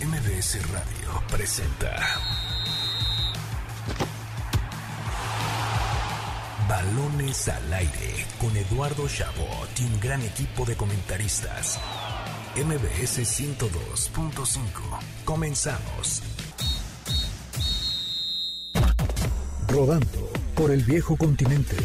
MBS Radio presenta Balones al aire con Eduardo Chabot y un gran equipo de comentaristas. MBS 102.5. Comenzamos. Rodando por el viejo continente.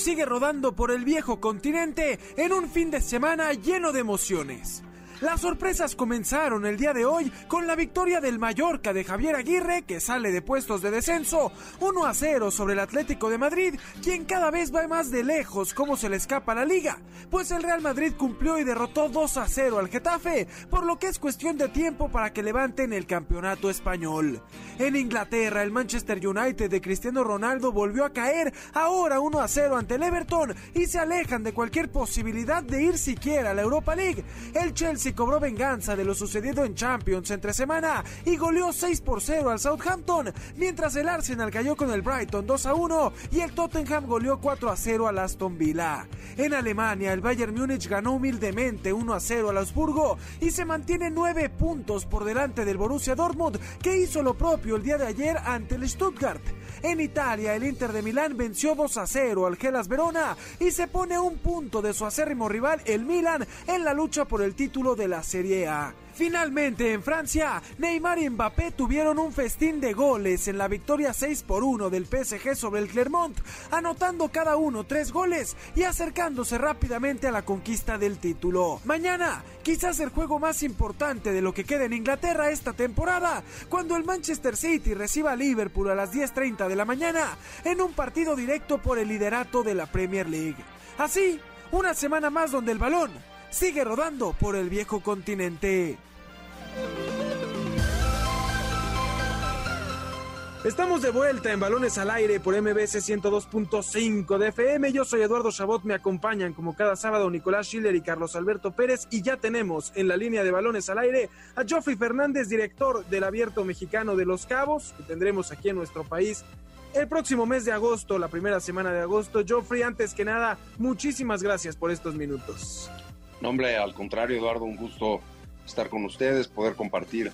Sigue rodando por el viejo continente en un fin de semana lleno de emociones. Las sorpresas comenzaron el día de hoy con la victoria del Mallorca de Javier Aguirre, que sale de puestos de descenso, 1 a 0 sobre el Atlético de Madrid, quien cada vez va más de lejos cómo se le escapa la liga, pues el Real Madrid cumplió y derrotó 2 a 0 al Getafe, por lo que es cuestión de tiempo para que levanten el campeonato español. En Inglaterra, el Manchester United de Cristiano Ronaldo volvió a caer, ahora 1 a 0 ante el Everton, y se alejan de cualquier posibilidad de ir siquiera a la Europa League. El Chelsea cobró venganza de lo sucedido en Champions entre semana y goleó 6 por 0 al Southampton, mientras el Arsenal cayó con el Brighton 2 a 1 y el Tottenham goleó 4 a 0 al Aston Villa. En Alemania, el Bayern Múnich ganó humildemente 1 a 0 al Augsburgo y se mantiene 9 puntos por delante del Borussia Dortmund, que hizo lo propio el día de ayer ante el Stuttgart. En Italia, el Inter de Milán venció 2 a 0 al Gelas Verona y se pone un punto de su acérrimo rival, el Milan, en la lucha por el título de la Serie A. Finalmente, en Francia, Neymar y Mbappé tuvieron un festín de goles en la victoria 6 por 1 del PSG sobre el Clermont, anotando cada uno tres goles y acercándose rápidamente a la conquista del título. Mañana, quizás el juego más importante de lo que queda en Inglaterra esta temporada, cuando el Manchester City reciba a Liverpool a las 10.30 de la mañana en un partido directo por el liderato de la Premier League. Así, una semana más donde el balón sigue rodando por el viejo continente. Estamos de vuelta en Balones al Aire por MBS 102.5 de FM. Yo soy Eduardo Chabot, me acompañan como cada sábado Nicolás Schiller y Carlos Alberto Pérez y ya tenemos en la línea de Balones al Aire a Geoffrey Fernández, director del Abierto Mexicano de Los Cabos, que tendremos aquí en nuestro país el próximo mes de agosto, la primera semana de agosto. Geoffrey, antes que nada, muchísimas gracias por estos minutos. No, hombre, al contrario, Eduardo, un gusto estar con ustedes, poder compartir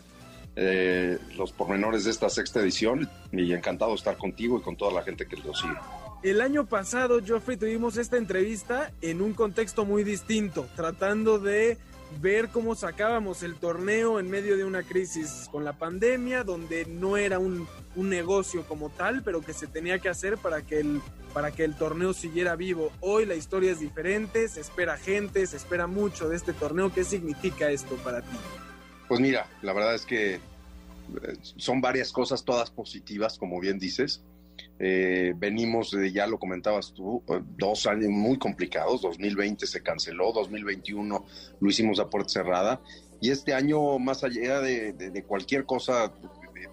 eh, los pormenores de esta sexta edición y encantado de estar contigo y con toda la gente que lo sigue. El año pasado, Geoffrey, tuvimos esta entrevista en un contexto muy distinto, tratando de ver cómo sacábamos el torneo en medio de una crisis con la pandemia, donde no era un, un, negocio como tal, pero que se tenía que hacer para que, el, para que el torneo siguiera vivo. Hoy la historia es diferente, se espera gente, se espera mucho de este torneo. ¿Qué significa esto para ti? Pues mira, la verdad es que son varias cosas, todas positivas, como bien dices. Eh, venimos, de, ya lo comentabas tú, dos años muy complicados. 2020 se canceló, 2021 lo hicimos a puerta cerrada. Y este año, más allá de, de, de cualquier cosa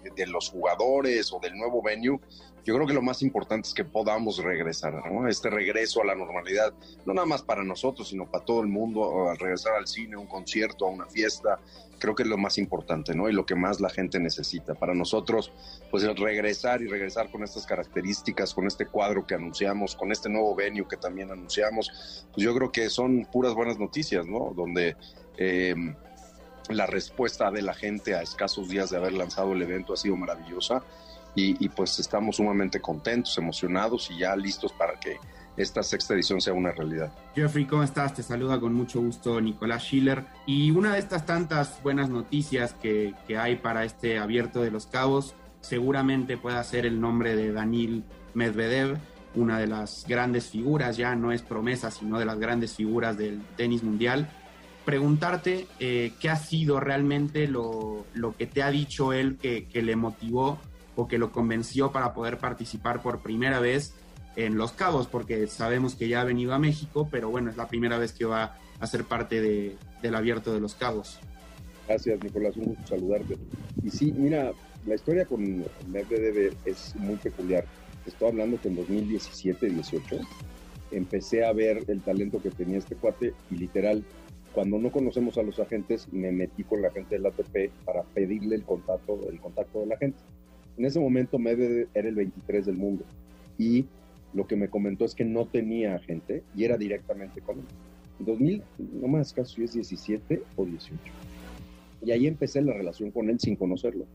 de, de, los jugadores o del nuevo venue, yo creo que lo más importante es que podamos regresar, ¿no? Este regreso a la normalidad, no nada más para nosotros, sino para todo el mundo, al regresar al cine, a un concierto, a una fiesta, creo que es lo más importante, ¿no? Y lo que más la gente necesita. Para nosotros, pues el regresar y regresar con estas características, con este cuadro que anunciamos, con este nuevo venue que también anunciamos, pues yo creo que son puras buenas noticias, ¿no? Donde eh, la respuesta de la gente a escasos días de haber lanzado el evento ha sido maravillosa. Y, y, pues estamos sumamente contentos, emocionados y ya listos para que esta sexta edición sea una realidad. Jeffrey, ¿cómo estás? Te saluda con mucho gusto Nicolás Schiller. Y una de estas tantas buenas noticias que, que hay para este abierto de los cabos seguramente pueda ser el nombre de Danil Medvedev, una de las grandes figuras, ya no es promesa, sino de las grandes figuras del tenis mundial. Preguntarte eh, qué ha sido realmente lo, lo, que te ha dicho él que, que le motivó o que lo convenció para poder participar por primera vez en Los Cabos, porque sabemos que ya ha venido a México, pero bueno, es la primera vez que va a ser parte de, del abierto de Los Cabos. Gracias, Nicolás, un gusto saludarte. Y sí, mira, la historia con Medvedev es muy peculiar. Estoy hablando que en 2017-18 empecé a ver el talento que tenía este cuate y literal, cuando no conocemos a los agentes, me metí con la gente del ATP para pedirle el contacto, el contacto de la gente. En ese momento Medvedev era el 23 del mundo y lo que me comentó es que no tenía gente y era directamente con él. En 2000, no más caso es 17 o 18. Y ahí empecé la relación con él sin conocerlo.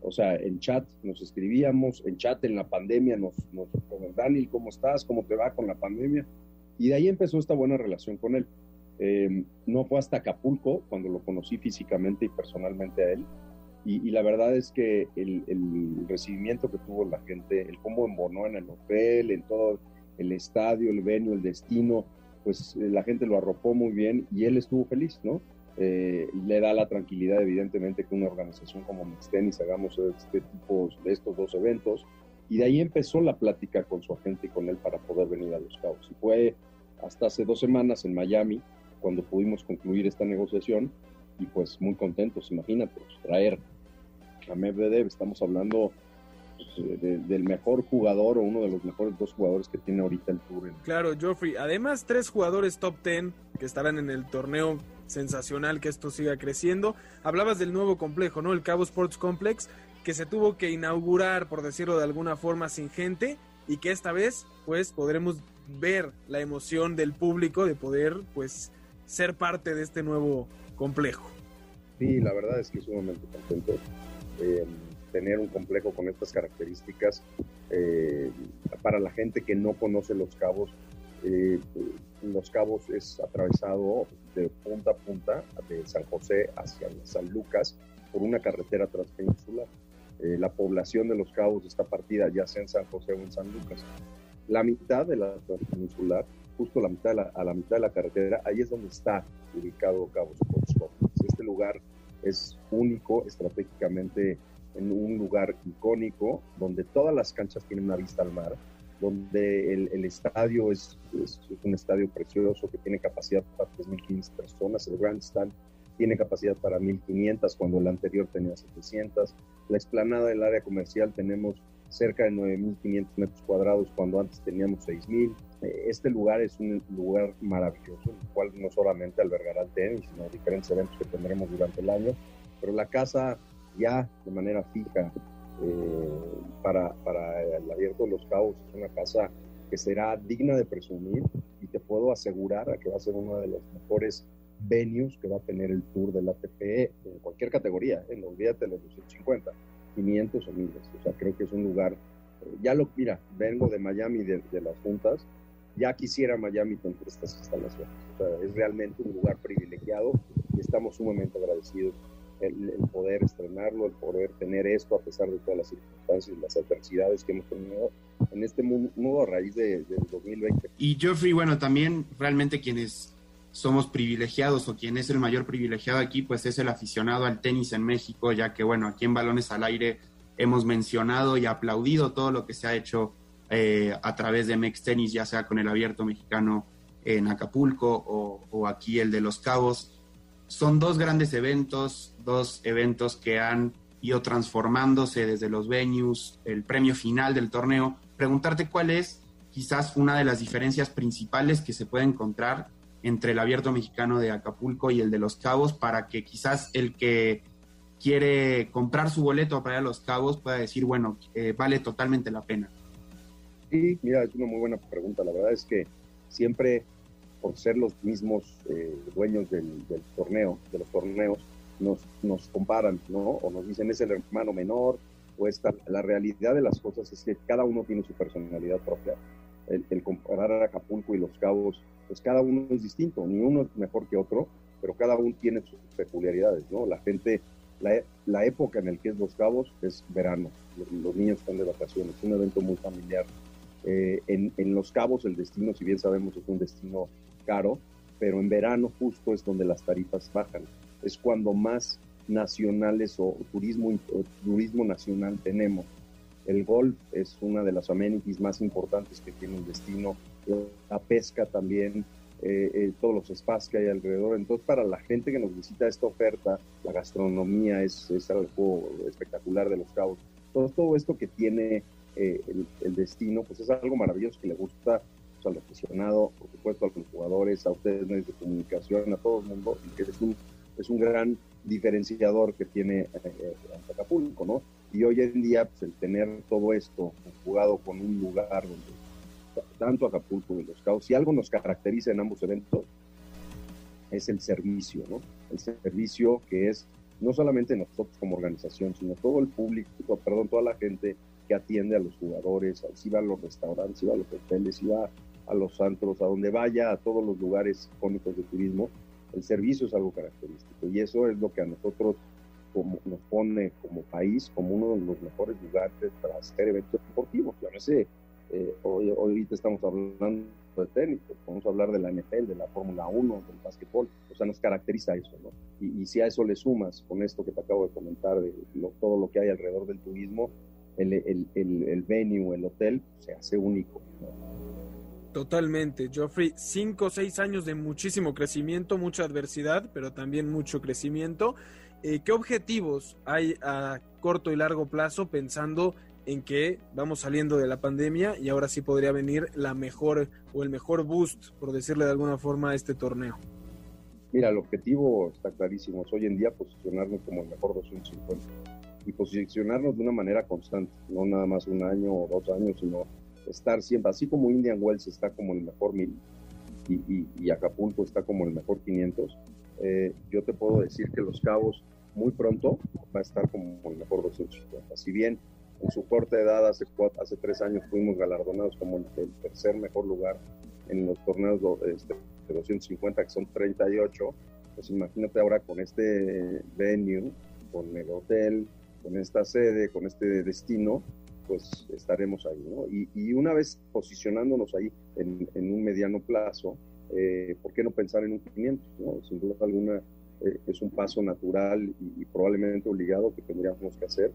O sea, en chat nos escribíamos, en chat en la pandemia nos, nos Daniel, ¿cómo estás? ¿Cómo te va con la pandemia? Y de ahí empezó esta buena relación con él. Em, no fue hasta Acapulco cuando lo conocí físicamente y personalmente a él. Y, la verdad es que el, el, recibimiento que tuvo la gente, el cómo embonó en el hotel, en todo el estadio, el venue, el destino, pues eh, la gente lo arropó muy bien y él estuvo feliz, ¿no? Eh, le da la tranquilidad, evidentemente, que una organización como Mixtenis hagamos este tipo de estos dos eventos. Y de ahí empezó la plática con su agente y con él para poder venir a Los Cabos. Y fue hasta hace dos semanas en Miami cuando pudimos concluir esta negociación y pues muy contentos, imagínate, pues, traer a Medvedev, estamos hablando pues, del mejor jugador o uno de los mejores dos jugadores que tiene ahorita el Tour. Claro, Geoffrey, además tres jugadores top 10 que estarán en el torneo sensacional que esto siga creciendo. Hablabas del nuevo complejo, ¿no? El Cabo Sports Complex, que se tuvo que inaugurar, por decirlo de alguna forma, sin gente y que esta vez, pues, podremos ver la emoción del público de poder, pues, ser parte de este nuevo complejo. Sí, la verdad es que sumamente contento. Eh, tener un complejo con estas características eh, para la gente que no conoce Los Cabos. Eh, los Cabos es atravesado de punta a punta de San José hacia San Lucas por una carretera transpeninsular. Eh, la población de Los Cabos está partida ya sea en San José o en San Lucas. La mitad de la transpeninsular, justo la mitad a la mitad de la carretera, ahí es donde está ubicado Cabos Este lugar es único estratégicamente en un lugar icónico donde todas las canchas tienen una vista al mar, donde el, estadio es, un estadio precioso que tiene capacidad para 3.500 personas, el Grandstand tiene capacidad para 1.500 cuando el anterior tenía 700, la explanada del área comercial tenemos cerca de 9.500 metros cuadrados cuando antes teníamos 6.000. Eh, este lugar es un lugar maravilloso, el cual no solamente albergará el tenis, sino diferentes eventos que tendremos durante el año, pero la casa ya de manera fija eh, para, para el Abierto de los Cabos. Es una casa que será digna de presumir y te puedo asegurar a que va a ser uno de los mejores venues que va a tener el Tour del ATP en cualquier categoría, ¿eh? no olvídate de los 250, 500 o 1000. O sea, creo que es un lugar, eh, ya lo, mira, vengo de Miami de, de las juntas, ya quisiera Miami tener estas instalaciones. O sea, es realmente un lugar privilegiado y estamos sumamente agradecidos el, poder estrenarlo, el poder tener esto a pesar de todas las circunstancias y las adversidades que hemos tenido en este mundo a raíz de, del 2020. Y Geoffrey, bueno, también realmente quienes somos privilegiados o quien es el mayor privilegiado aquí, pues es el aficionado al tenis en México, ya que bueno, aquí en Balones al Aire hemos mencionado y aplaudido todo lo que se ha hecho eh, a través de Mex Tenis, ya sea con el abierto mexicano en Acapulco o, o aquí el de Los Cabos son dos grandes eventos, dos eventos que han ido transformándose desde los venues, el premio final del torneo. Preguntarte cuál es quizás una de las diferencias principales que se puede encontrar entre el abierto mexicano de Acapulco y el de Los Cabos para que quizás el que quiere comprar su boleto para ir a Los Cabos pueda decir, bueno, eh, vale totalmente la pena. Sí, mira, es una muy buena pregunta. La verdad es que siempre por ser los mismos eh, dueños del, torneo, de los torneos, nos, nos comparan, ¿no? O nos dicen es el hermano menor, o esta, la realidad de las cosas es que cada uno tiene su personalidad propia. El, comparar a Acapulco y Los Cabos, pues cada uno es distinto, ni uno es mejor que otro, pero cada uno tiene sus peculiaridades, ¿no? La gente, la, la época en la que es Los Cabos es verano, los niños están de vacaciones, es un evento muy familiar. Eh, en, en Los Cabos el destino, si bien sabemos, es un destino caro, pero en verano justo es donde las tarifas bajan. Es cuando más nacionales o turismo, turismo nacional tenemos. El golf es una de las amenities más importantes que tiene un destino. La pesca también, eh, eh, todos los espacios que hay alrededor. Entonces, para la gente que nos visita esta oferta, la gastronomía es, es algo espectacular de los cabos. Todo, todo esto que tiene eh, el, destino, pues es algo maravilloso que le gusta al aficionado, por supuesto a los jugadores, a ustedes medios de comunicación, a todo el mundo, y que es un, es un gran diferenciador que tiene eh, Acapulco, ¿no? Y hoy en día, pues el tener todo esto jugado con un lugar donde tanto Acapulco como Los Cabos, si algo nos caracteriza en ambos eventos, es el servicio, ¿no? El servicio que es no solamente nosotros como organización, sino todo el público, perdón, toda la gente que atiende a los jugadores, si va a los restaurantes, si va a los hoteles, si va a los antros, a donde vaya, a todos los lugares icónicos de turismo, el servicio es algo característico y eso es lo que a nosotros como, nos pone como país como uno de los mejores lugares para hacer eventos deportivos. Yo no sé, eh, hoy, ahorita estamos hablando de tenis, pues podemos hablar de la NFL, de la Fórmula 1, del básquetbol, o sea, nos caracteriza eso, ¿no? Y, si a eso le sumas con esto que te acabo de comentar, de todo lo que hay alrededor del turismo, el, el, el, venue, el hotel, se hace único. Totalmente, Geoffrey. Cinco o seis años de muchísimo crecimiento, mucha adversidad, pero también mucho crecimiento. Eh, ¿Qué objetivos hay a corto y largo plazo pensando en que vamos saliendo de la pandemia y ahora sí podría venir la mejor o el mejor boost, por decirle de alguna forma, a este torneo? Mira, el objetivo está clarísimo. hoy en día posicionarnos como el mejor 250 y posicionarnos de una manera constante, no nada más un año o dos años, sino estar siempre, así como Indian Wells está como el mejor mil y, Acapulco está como el mejor 500, eh, yo te puedo decir que Los Cabos muy pronto va a estar como el mejor 250. Si bien en su corta edad, hace, hace tres años, fuimos galardonados como el, tercer mejor lugar en los torneos este, de 250, que son 38, pues imagínate ahora con este venue, con el hotel, con esta sede, con este destino, pues estaremos ahí, ¿no? Y, una vez posicionándonos ahí en, un mediano plazo, eh, ¿por qué no pensar en un 500? ¿no? Sin duda alguna eh, es un paso natural y, probablemente obligado que tendríamos que hacer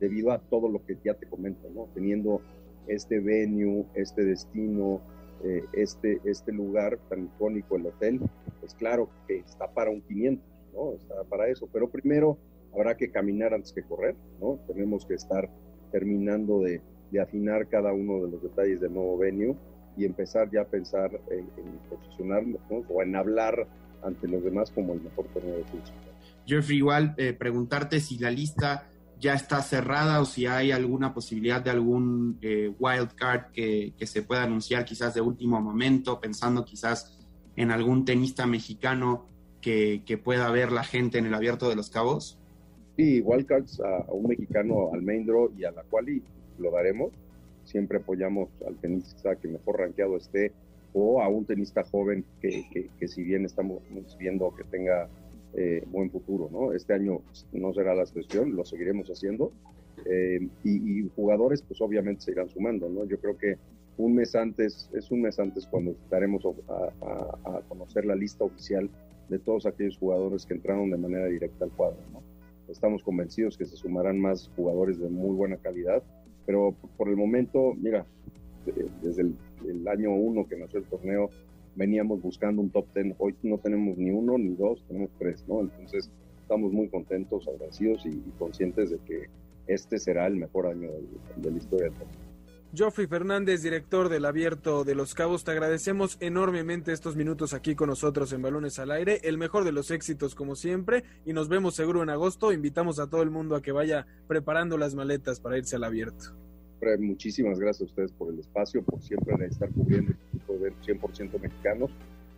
debido a todo lo que ya te comento, ¿no? Teniendo este venue, este destino, eh, este, este lugar tan icónico, el hotel, pues claro que está para un 500, ¿no? Está para eso, pero primero habrá que caminar antes que correr, ¿no? Tenemos que estar terminando de, afinar cada uno de los detalles del nuevo venue y empezar ya a pensar en, posicionarnos o en hablar ante los demás como el mejor torneo de fútbol. Jeffrey, igual eh, preguntarte si la lista ya está cerrada o si hay alguna posibilidad de algún eh, wild card que, que, se pueda anunciar quizás de último momento, pensando quizás en algún tenista mexicano que, que pueda ver la gente en el abierto de los cabos. Sí, wildcards a, a un mexicano, al main draw y a la quali lo daremos. Siempre apoyamos al tenista que mejor rankeado esté o a un tenista joven que, que, si bien estamos viendo que tenga eh, buen futuro, ¿no? Este año no será la excepción, lo seguiremos haciendo. Eh, y, jugadores, pues obviamente se irán sumando, ¿no? Yo creo que un mes antes, es un mes antes cuando daremos a, a, conocer la lista oficial de todos aquellos jugadores que entraron de manera directa al cuadro, ¿no? Estamos convencidos que se sumarán más jugadores de muy buena calidad, pero por el momento, mira, desde el, año uno que nació el torneo, veníamos buscando un top ten. Hoy no tenemos ni uno ni dos, tenemos tres, ¿no? Entonces estamos muy contentos, agradecidos y, conscientes de que este será el mejor año de, la historia del. Joffrey Fernández, director del Abierto de los Cabos, te agradecemos enormemente estos minutos aquí con nosotros en Balones al Aire. El mejor de los éxitos, como siempre, y nos vemos seguro en agosto. Invitamos a todo el mundo a que vaya preparando las maletas para irse al Abierto. Muchísimas gracias a ustedes por el espacio, por siempre estar cubriendo el equipo de 100% mexicanos.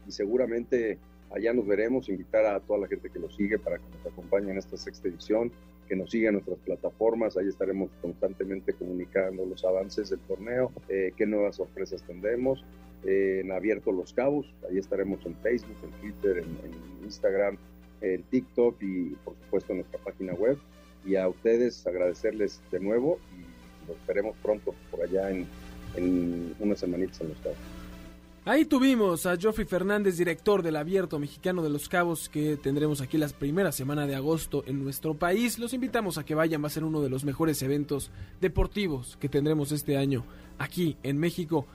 Y seguramente allá nos veremos. Invitar a toda la gente que nos sigue para que nos acompañe en esta sexta edición que nos siga en nuestras plataformas, ahí estaremos constantemente comunicando los avances del torneo, eh, qué nuevas sorpresas tendremos, eh, en Abierto Los Cabos, ahí estaremos en Facebook, en Twitter, en, Instagram, en TikTok y por supuesto en nuestra página web. Y a ustedes agradecerles de nuevo nos veremos pronto por allá en, en unas semanitas en Los Cabos. Ahí tuvimos a Joffrey Fernández, director del Abierto Mexicano de los Cabos, que tendremos aquí la primera semana de agosto en nuestro país. Los invitamos a que vayan, va a ser uno de los mejores eventos deportivos que tendremos este año aquí en México.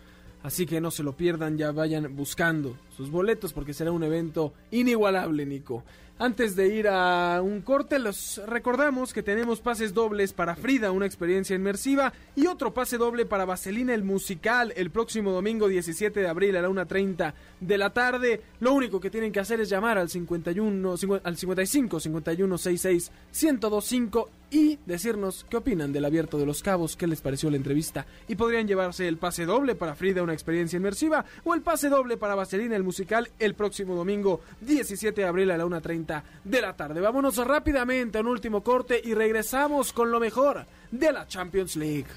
Así que no se lo pierdan, ya vayan buscando sus boletos porque será un evento inigualable, Nico. Antes de ir a un corte, los recordamos que tenemos pases dobles para Frida, una experiencia inmersiva, y otro pase doble para Vaselina el musical el próximo domingo 17 de abril a la 1.30 de la tarde. Lo único que tienen que hacer es llamar al 51, al 55 51 66 1025 y decirnos qué opinan del abierto de los cabos, qué les pareció la entrevista y podrían llevarse el pase doble para Frida, una experiencia inmersiva, o el pase doble para Vaselina, el musical, el próximo domingo 17 de abril a la 1.30 de la tarde. Vámonos rápidamente a un último corte y regresamos con lo mejor de la Champions League.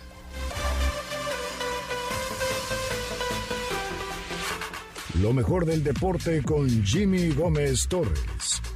Lo mejor del deporte con Jimmy Gómez Torres.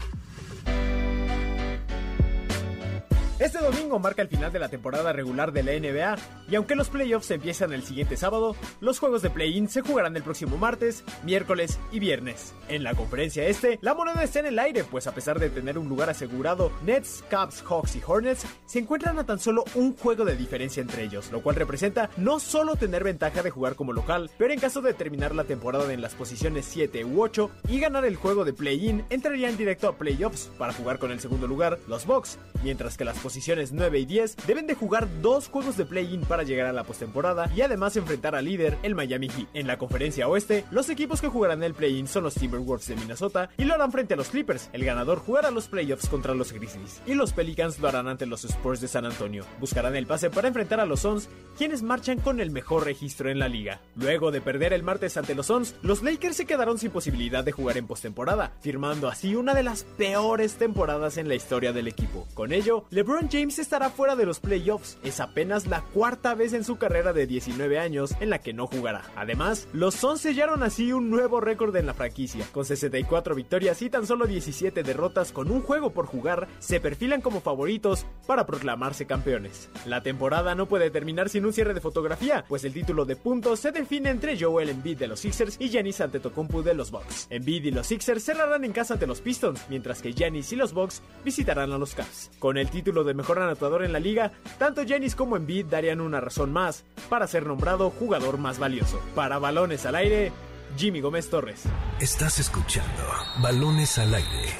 Este domingo marca el final de la temporada regular de la NBA y aunque los playoffs empiezan el siguiente sábado, los juegos de play-in se jugarán el próximo martes, miércoles y viernes. En la conferencia este, la moneda está en el aire, pues a pesar de tener un lugar asegurado, Nets, Cavs, Hawks y Hornets se encuentran a tan solo un juego de diferencia entre ellos, lo cual representa no solo tener ventaja de jugar como local, pero en caso de terminar la temporada en las posiciones 7 u 8 y ganar el juego de play-in, entrarían directo a playoffs para jugar con el segundo lugar, los Bucks, mientras que las posiciones 9 y 10 deben de jugar dos juegos de play-in para llegar a la postemporada y además enfrentar al líder, el Miami Heat. En la conferencia oeste, los equipos que jugarán el play-in son los Timberwolves de Minnesota y lo harán frente a los Clippers. El ganador jugará los playoffs contra los Grizzlies y los Pelicans lo harán ante los Spurs de San Antonio. Buscarán el pase para enfrentar a los Suns, quienes marchan con el mejor registro en la liga. Luego de perder el martes ante los Suns, los Lakers se quedaron sin posibilidad de jugar en postemporada, firmando así una de las peores temporadas en la historia del equipo. Con ello, LeBron James estará fuera de los playoffs. Es apenas la cuarta vez en su carrera de 19 años en la que no jugará. Además, los Suns sellaron así un nuevo récord en la franquicia. Con 64 victorias y tan solo 17 derrotas con un juego por jugar, se perfilan como favoritos para proclamarse campeones. La temporada no puede terminar sin un cierre de fotografía, pues el título de puntos se define entre Joel Embiid de los Sixers y Giannis Antetokounmpo de los Bucks. Embiid y los Sixers cerrarán en casa ante los Pistons, mientras que Giannis y los Bucks visitarán a los Cavs. Con el título de mejor anotador en la liga, tanto Giannis como Embiid darían una razón más para ser nombrado jugador más valioso. Para balones al aire, Jimmy Gómez Torres. Estás escuchando Balones al aire.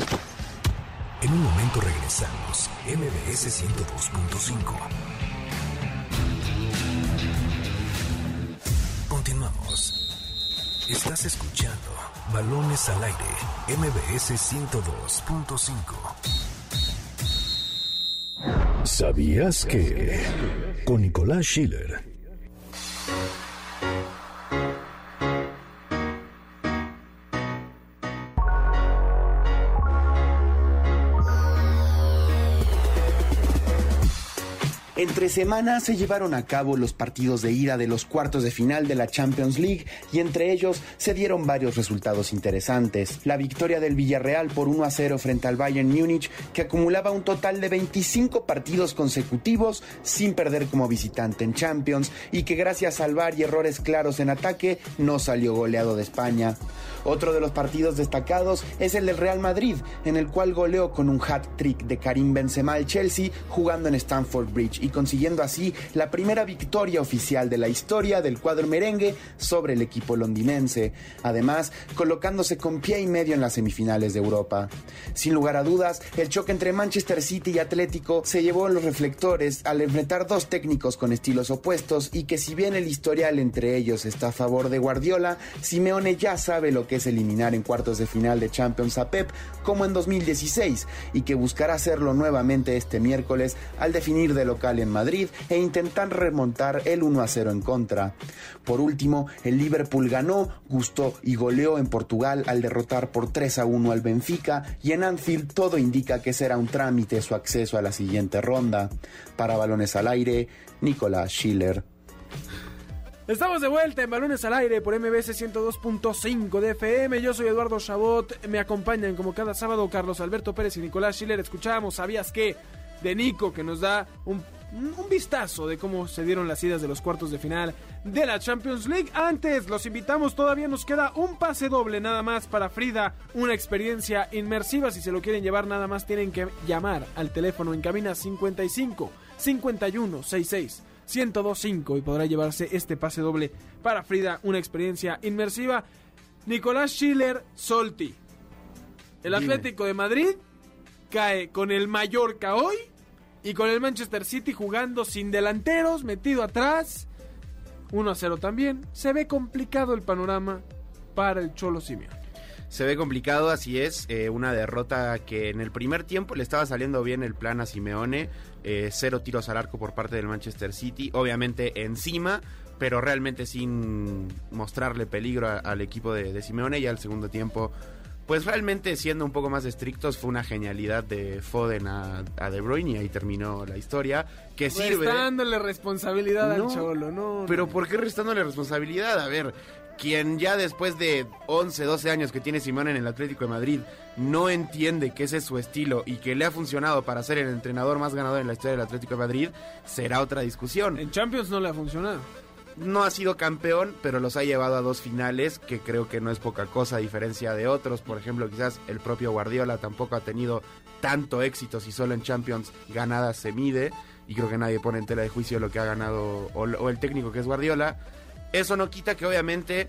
En un momento regresamos. MBS 102.5. Continuamos. Estás escuchando Balones al aire. MBS 102.5. ¿Sabías que? Con Nicolás Schiller. Entre semanas se llevaron a cabo los partidos de ida de los cuartos de final de la Champions League y entre ellos se dieron varios resultados interesantes. La victoria del Villarreal por 1 a 0 frente al Bayern Múnich, que acumulaba un total de 25 partidos consecutivos sin perder como visitante en Champions y que gracias al VAR y errores claros en ataque no salió goleado de España. Otro de los partidos destacados es el del Real Madrid, en el cual goleó con un hat-trick de Karim Benzema al Chelsea jugando en Stamford Bridge y consiguiendo así la primera victoria oficial de la historia del cuadro merengue sobre el equipo londinense, además colocándose con pie y medio en las semifinales de Europa. Sin lugar a dudas, el choque entre Manchester City y Atlético se llevó en los reflectores al enfrentar dos técnicos con estilos opuestos y que si bien el historial entre ellos está a favor de Guardiola, Simeone ya sabe lo que es eliminar en cuartos de final de Champions a Pep como en 2016 y que buscará hacerlo nuevamente este miércoles al definir de local en Madrid e intentar remontar el 1 a 0 en contra. Por último, el Liverpool ganó, gustó y goleó en Portugal al derrotar por 3 a 1 al Benfica y en Anfield todo indica que será un trámite su acceso a la siguiente ronda. Para balones al aire, Nicolás Schiller. Estamos de vuelta en Balones al Aire por MBS 102.5 de FM. Yo soy Eduardo Chabot. Me acompañan como cada sábado Carlos Alberto Pérez y Nicolás Schiller. Escuchábamos, ¿sabías qué? De Nico, que nos da un, un vistazo de cómo se dieron las idas de los cuartos de final de la Champions League. Antes, los invitamos, todavía nos queda un pase doble nada más para Frida. Una experiencia inmersiva. Si se lo quieren llevar, nada más tienen que llamar al teléfono en cabina 55 51 66 1025 y podrá llevarse este pase doble para Frida, una experiencia inmersiva. Nicolás Schiller Solti. El Dime. Atlético de Madrid cae con el Mallorca hoy y con el Manchester City jugando sin delanteros, metido atrás. 1 a 0 también. Se ve complicado el panorama para el Cholo Simeone. se ve complicado, así es. eh, una derrota que en el primer tiempo le estaba saliendo bien el plan a Simeone. eh, cero tiros al arco por parte del Manchester City. Obviamente encima, pero realmente sin mostrarle peligro al equipo de, de Simeone. Y al segundo tiempo, pues realmente siendo un poco más estrictos, fue una genialidad de Foden a, a De Bruyne y ahí terminó la historia. Que sirve. Restándole responsabilidad No, al Cholo, no. Pero no. ¿por qué restándole responsabilidad? A ver, quien ya después de 11, 12 años que tiene Simón en el Atlético de Madrid no entiende que ese es su estilo y que le ha funcionado para ser el entrenador más ganador en la historia del Atlético de Madrid, será otra discusión. En Champions no le ha funcionado. No ha sido campeón, pero los ha llevado a dos finales, que creo que no es poca cosa a diferencia de otros. Por ejemplo, quizás el propio Guardiola tampoco ha tenido tanto éxito si solo en Champions ganadas se mide. Y creo que nadie pone en tela de juicio lo que ha ganado o, o el técnico que es Guardiola. Eso no quita que obviamente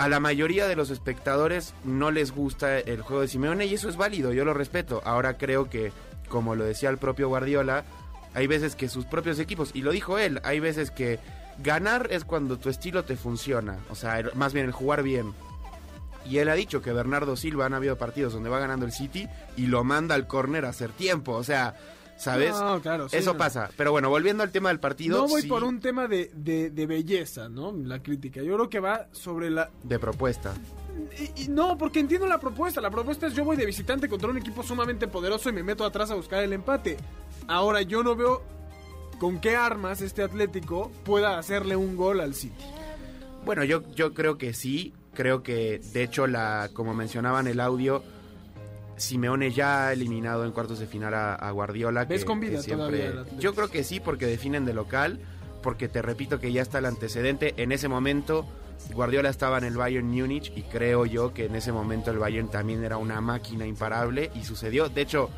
a la mayoría de los espectadores no les gusta el juego de Simeone y eso es válido, yo lo respeto. Ahora creo que, como lo decía el propio Guardiola, hay veces que sus propios equipos, y lo dijo él, hay veces que ganar es cuando tu estilo te funciona, o sea, el- más bien el jugar bien. Y él ha dicho que Bernardo Silva han habido partidos donde va ganando el City y lo manda al córner a hacer tiempo, o sea, ¿sabes? No, claro, sí, Eso no. pasa. Pero bueno, volviendo al tema del partido, No voy sí, por un tema de, de, de belleza, ¿no? La crítica. Yo creo que va sobre la... de propuesta. Y, y no, porque entiendo la propuesta. La propuesta es yo voy de visitante contra un equipo sumamente poderoso y me meto atrás a buscar el empate. Ahora, yo no veo con qué armas este Atlético pueda hacerle un gol al City. Bueno, yo, yo creo que sí. Creo que, de hecho, la como mencionaban el audio, Simeone ya ha eliminado en cuartos de final a, a Guardiola. ¿Ves que- con vida que siempre-? Yo creo que sí, porque definen de local. Porque te repito que ya está el antecedente. En ese momento, Guardiola estaba en el Bayern Múnich. Y creo yo que en ese momento el Bayern también era una máquina imparable. Y sucedió. De hecho,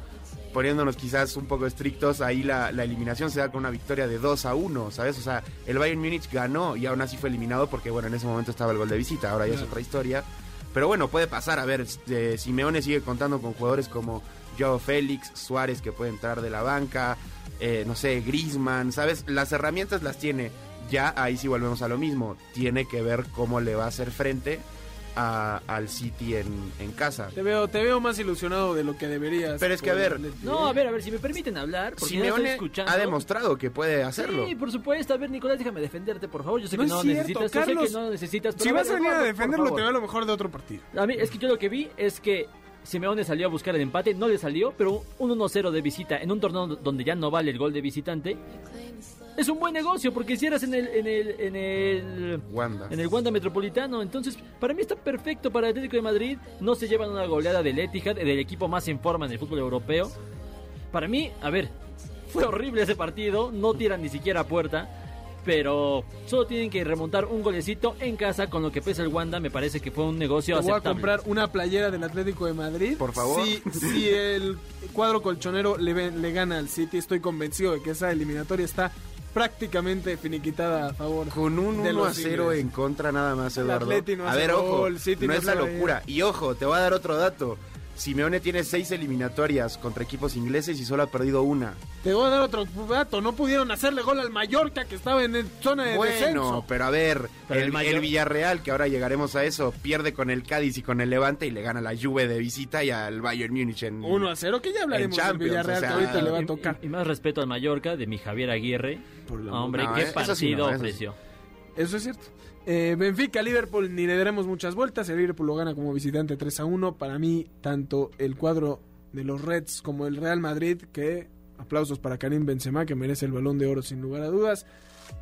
poniéndonos quizás un poco estrictos, ahí la, la eliminación se da con una victoria de 2 a 1, ¿sabes? O sea, el Bayern Múnich ganó y aún así fue eliminado porque, bueno, en ese momento estaba el gol de visita, ahora ya es otra historia. Pero bueno, puede pasar, a ver, eh, Simeone sigue contando con jugadores como Joao Félix, Suárez que puede entrar de la banca, eh, no sé, Griezmann, ¿sabes? Las herramientas las tiene. Ya ahí sí volvemos a lo mismo, tiene que ver cómo le va a hacer frente a- al City en, en casa. Te veo, te veo más ilusionado de lo que deberías. Pero es que, a ver. No, a ver, a ver, si me permiten hablar, porque Simeone escuchando. ha demostrado que puede hacerlo. Sí, por supuesto. A ver, Nicolás, déjame defenderte, por favor. Yo sé No que no cierto, necesitas. yo sé Carlos. que no necesitas. pero Si vas a venir a defenderlo, te veo lo mejor de otro partido. A mí, es que yo lo que vi es que Simeone salió a buscar el empate, no le salió, pero un 1-0 de visita en un torneo donde ya no vale el gol de visitante. Es un buen negocio porque si eras en el en el en el Wanda. en el Wanda Metropolitano, entonces para mí está perfecto para el Atlético de Madrid, no se llevan una goleada del Etihad, del equipo más en forma en el fútbol europeo. Para mí, a ver, fue horrible ese partido, no tiran ni siquiera a puerta, pero solo tienen que remontar un golecito en casa con lo que pesa el Wanda, me parece que fue un negocio Te voy a comprar una playera del Atlético de Madrid. Por favor. Si, si el cuadro colchonero le, le gana al City, estoy convencido de que esa eliminatoria está prácticamente finiquitada a favor. Con un de 1 los a 0 ingleses. en contra nada más, El Eduardo. Atleti no a ver, ojo, City no no es la locura. Y ojo, te voy a dar otro dato. Simeone tiene seis eliminatorias contra equipos ingleses y solo ha perdido una. Te voy a dar otro dato. No pudieron hacerle gol al Mallorca que estaba en el- zona de Bueno, descenso. pero a ver, Pero el, el Mayor- el Villarreal, que ahora llegaremos a eso, pierde con el Cádiz y con el Levante y le gana la Juve de visita y al Bayern Múnich en 1 a 0, que ya hablaremos En del Villarreal o sea, que ahorita le va a Y- tocar. Y, y más respeto al Mallorca de mi Javier Aguirre. Por la- Hombre, No, qué sí partido no, sí. Eso es cierto. Eh, Benfica, Liverpool, ni le daremos muchas vueltas. El Liverpool lo gana como visitante 3 a 1. Para mí, tanto el cuadro de los Reds como el Real Madrid, que aplausos para Karim Benzema, que merece el balón de oro sin lugar a dudas.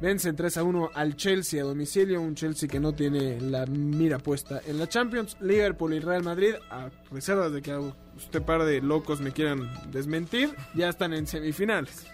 Vencen 3 a 1 al Chelsea a domicilio, un Chelsea que no tiene la mira puesta en la Champions. Liverpool y Real Madrid, a reservas de que usted par de locos me quieran desmentir, ya están en semifinales.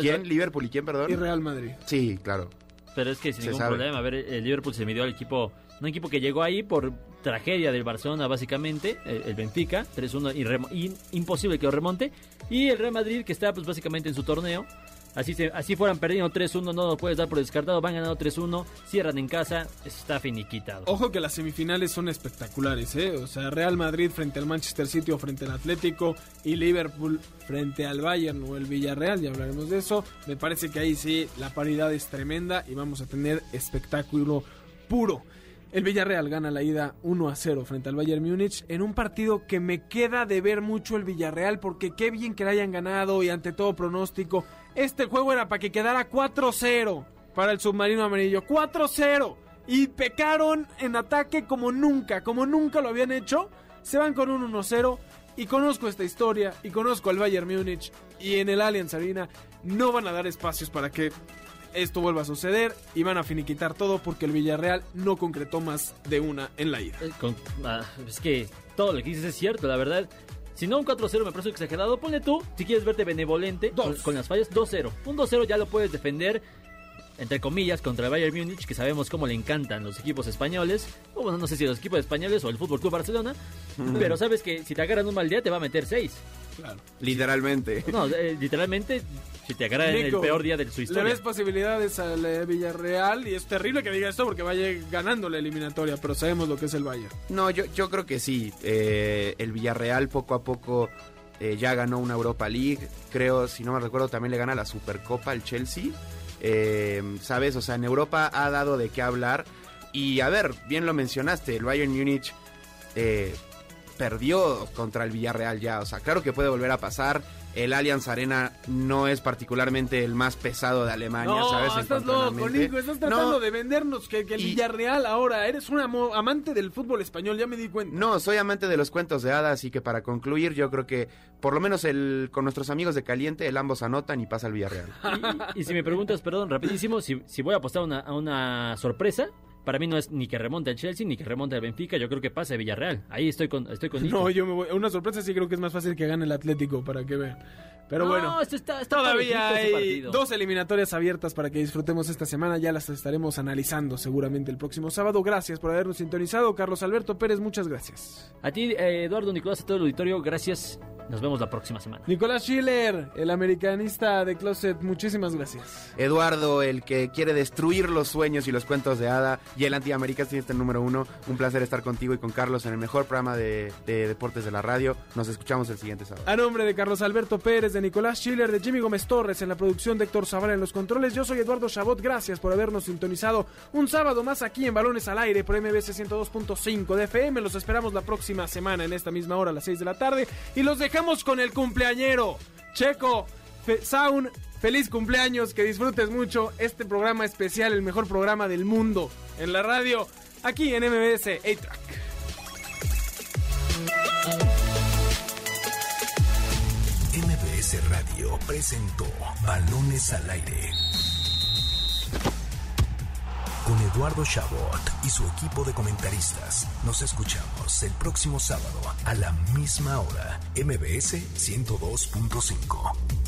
¿Quién? ¿Liverpool y quién, perdón? Y Real Madrid. Sí, claro. Pero es que sin Se ningún sabe. problema. A ver, el Liverpool se midió al equipo. Un equipo que llegó ahí por tragedia del Barcelona, básicamente. El, el Benfica, 3-1, irremo- in- imposible que lo remonte. Y el Real Madrid, que está pues básicamente en su torneo. Así, se, así fueran perdiendo 3-1, no lo puedes dar por descartado. Van ganando 3-1, cierran en casa, está finiquitado. Ojo que las semifinales son espectaculares, ¿eh? O sea, Real Madrid frente al Manchester City o frente al Atlético y Liverpool frente al Bayern o el Villarreal, ya hablaremos de eso. Me parece que ahí sí la paridad es tremenda y vamos a tener espectáculo puro. El Villarreal gana la ida 1 a 0 frente al Bayern Múnich en un partido que me queda de ver mucho el Villarreal porque qué bien que la hayan ganado y ante todo pronóstico. Este juego era para que quedara 4-0 para el submarino amarillo. 4-0. Y pecaron en ataque como nunca, como nunca lo habían hecho. Se van con un 1-0 y conozco esta historia y conozco al Bayern Múnich y en el Allianz Arena no van a dar espacios para que esto vuelva a suceder y van a finiquitar todo porque el Villarreal no concretó más de una en la ida. Eh, ah, es que todo lo que dices es cierto, la verdad. Si no un 4-0 me parece exagerado, ponle tú, si quieres verte benevolente con, con las fallas, 2-0. Un 2-0 ya lo puedes defender, entre comillas, contra el Bayern Múnich, que sabemos cómo le encantan los equipos españoles. O bueno, no sé si los equipos españoles o el Fútbol Club Barcelona. Pero sabes que si te agarran un mal día te va a meter 6. Literalmente. No, eh, literalmente, si te agarran en el peor día de su Le historia. ves posibilidades al eh, Villarreal y es terrible que diga esto porque vaya ganando la eliminatoria, pero sabemos lo que es el Bayern. No, yo, yo creo que sí. Eh, el Villarreal poco a poco eh, ya ganó una Europa League. Creo, si no me recuerdo, también le gana la Supercopa al Chelsea. Eh, ¿Sabes? O sea, en Europa ha dado de qué hablar. Y a ver, bien lo mencionaste, el Bayern Múnich eh, perdió contra el Villarreal ya. O sea, claro que puede volver a pasar. El Allianz Arena no es particularmente el más pesado de Alemania, No, ¿sabes? Estás loco. Nico, estás tratando No, de vendernos que, que el Y- Villarreal ahora, eres un amo- amante del fútbol español, ya me di cuenta. No, soy amante de los cuentos de hadas, y que para concluir, yo creo que por lo menos el, con nuestros amigos de Caliente, el ambos anotan y pasa el Villarreal. Y, y si me preguntas, perdón, rapidísimo, si, si voy a apostar una- a una sorpresa, para mí no es ni que remonte el Chelsea ni que remonte el Benfica, yo creo que pase Villarreal. Ahí estoy con, estoy con Nico. No, yo me voy. Una sorpresa sí creo que es más fácil que gane el Atlético para que vean. Pero No, bueno. esto está, está Todavía hay dos eliminatorias abiertas para que disfrutemos esta semana. Ya las estaremos analizando seguramente el próximo sábado. Gracias por habernos sintonizado. Carlos Alberto Pérez, muchas gracias. A ti, eh, Eduardo Nicolás, a todo el auditorio, gracias. Nos vemos la próxima semana. Nicolás Schiller, el americanista de Closet, muchísimas gracias. Eduardo, el que quiere destruir los sueños y los cuentos de hada, y el antiamericanista número uno. Un placer estar contigo y con Carlos en el mejor programa de, de deportes de la radio. Nos escuchamos el siguiente sábado. A nombre de Carlos Alberto Pérez, de Nicolás Schiller, de Jimmy Gómez Torres en la producción de Héctor Zavala en los controles, yo soy Eduardo Chabot. Gracias por habernos sintonizado un sábado más aquí en Balones al Aire por MBC 102.5 de FM. Los esperamos la próxima semana en esta misma hora a las 6 de la tarde y los dejamos con el cumpleañero Checo Fe- Sound. Feliz cumpleaños, que disfrutes mucho este programa especial, el mejor programa del mundo en la radio, aquí en MBS 8-Track. MBS Radio presentó Balones al Aire. Con Eduardo Chabot y su equipo de comentaristas. Nos escuchamos el próximo sábado a la misma hora. MBS 102.5.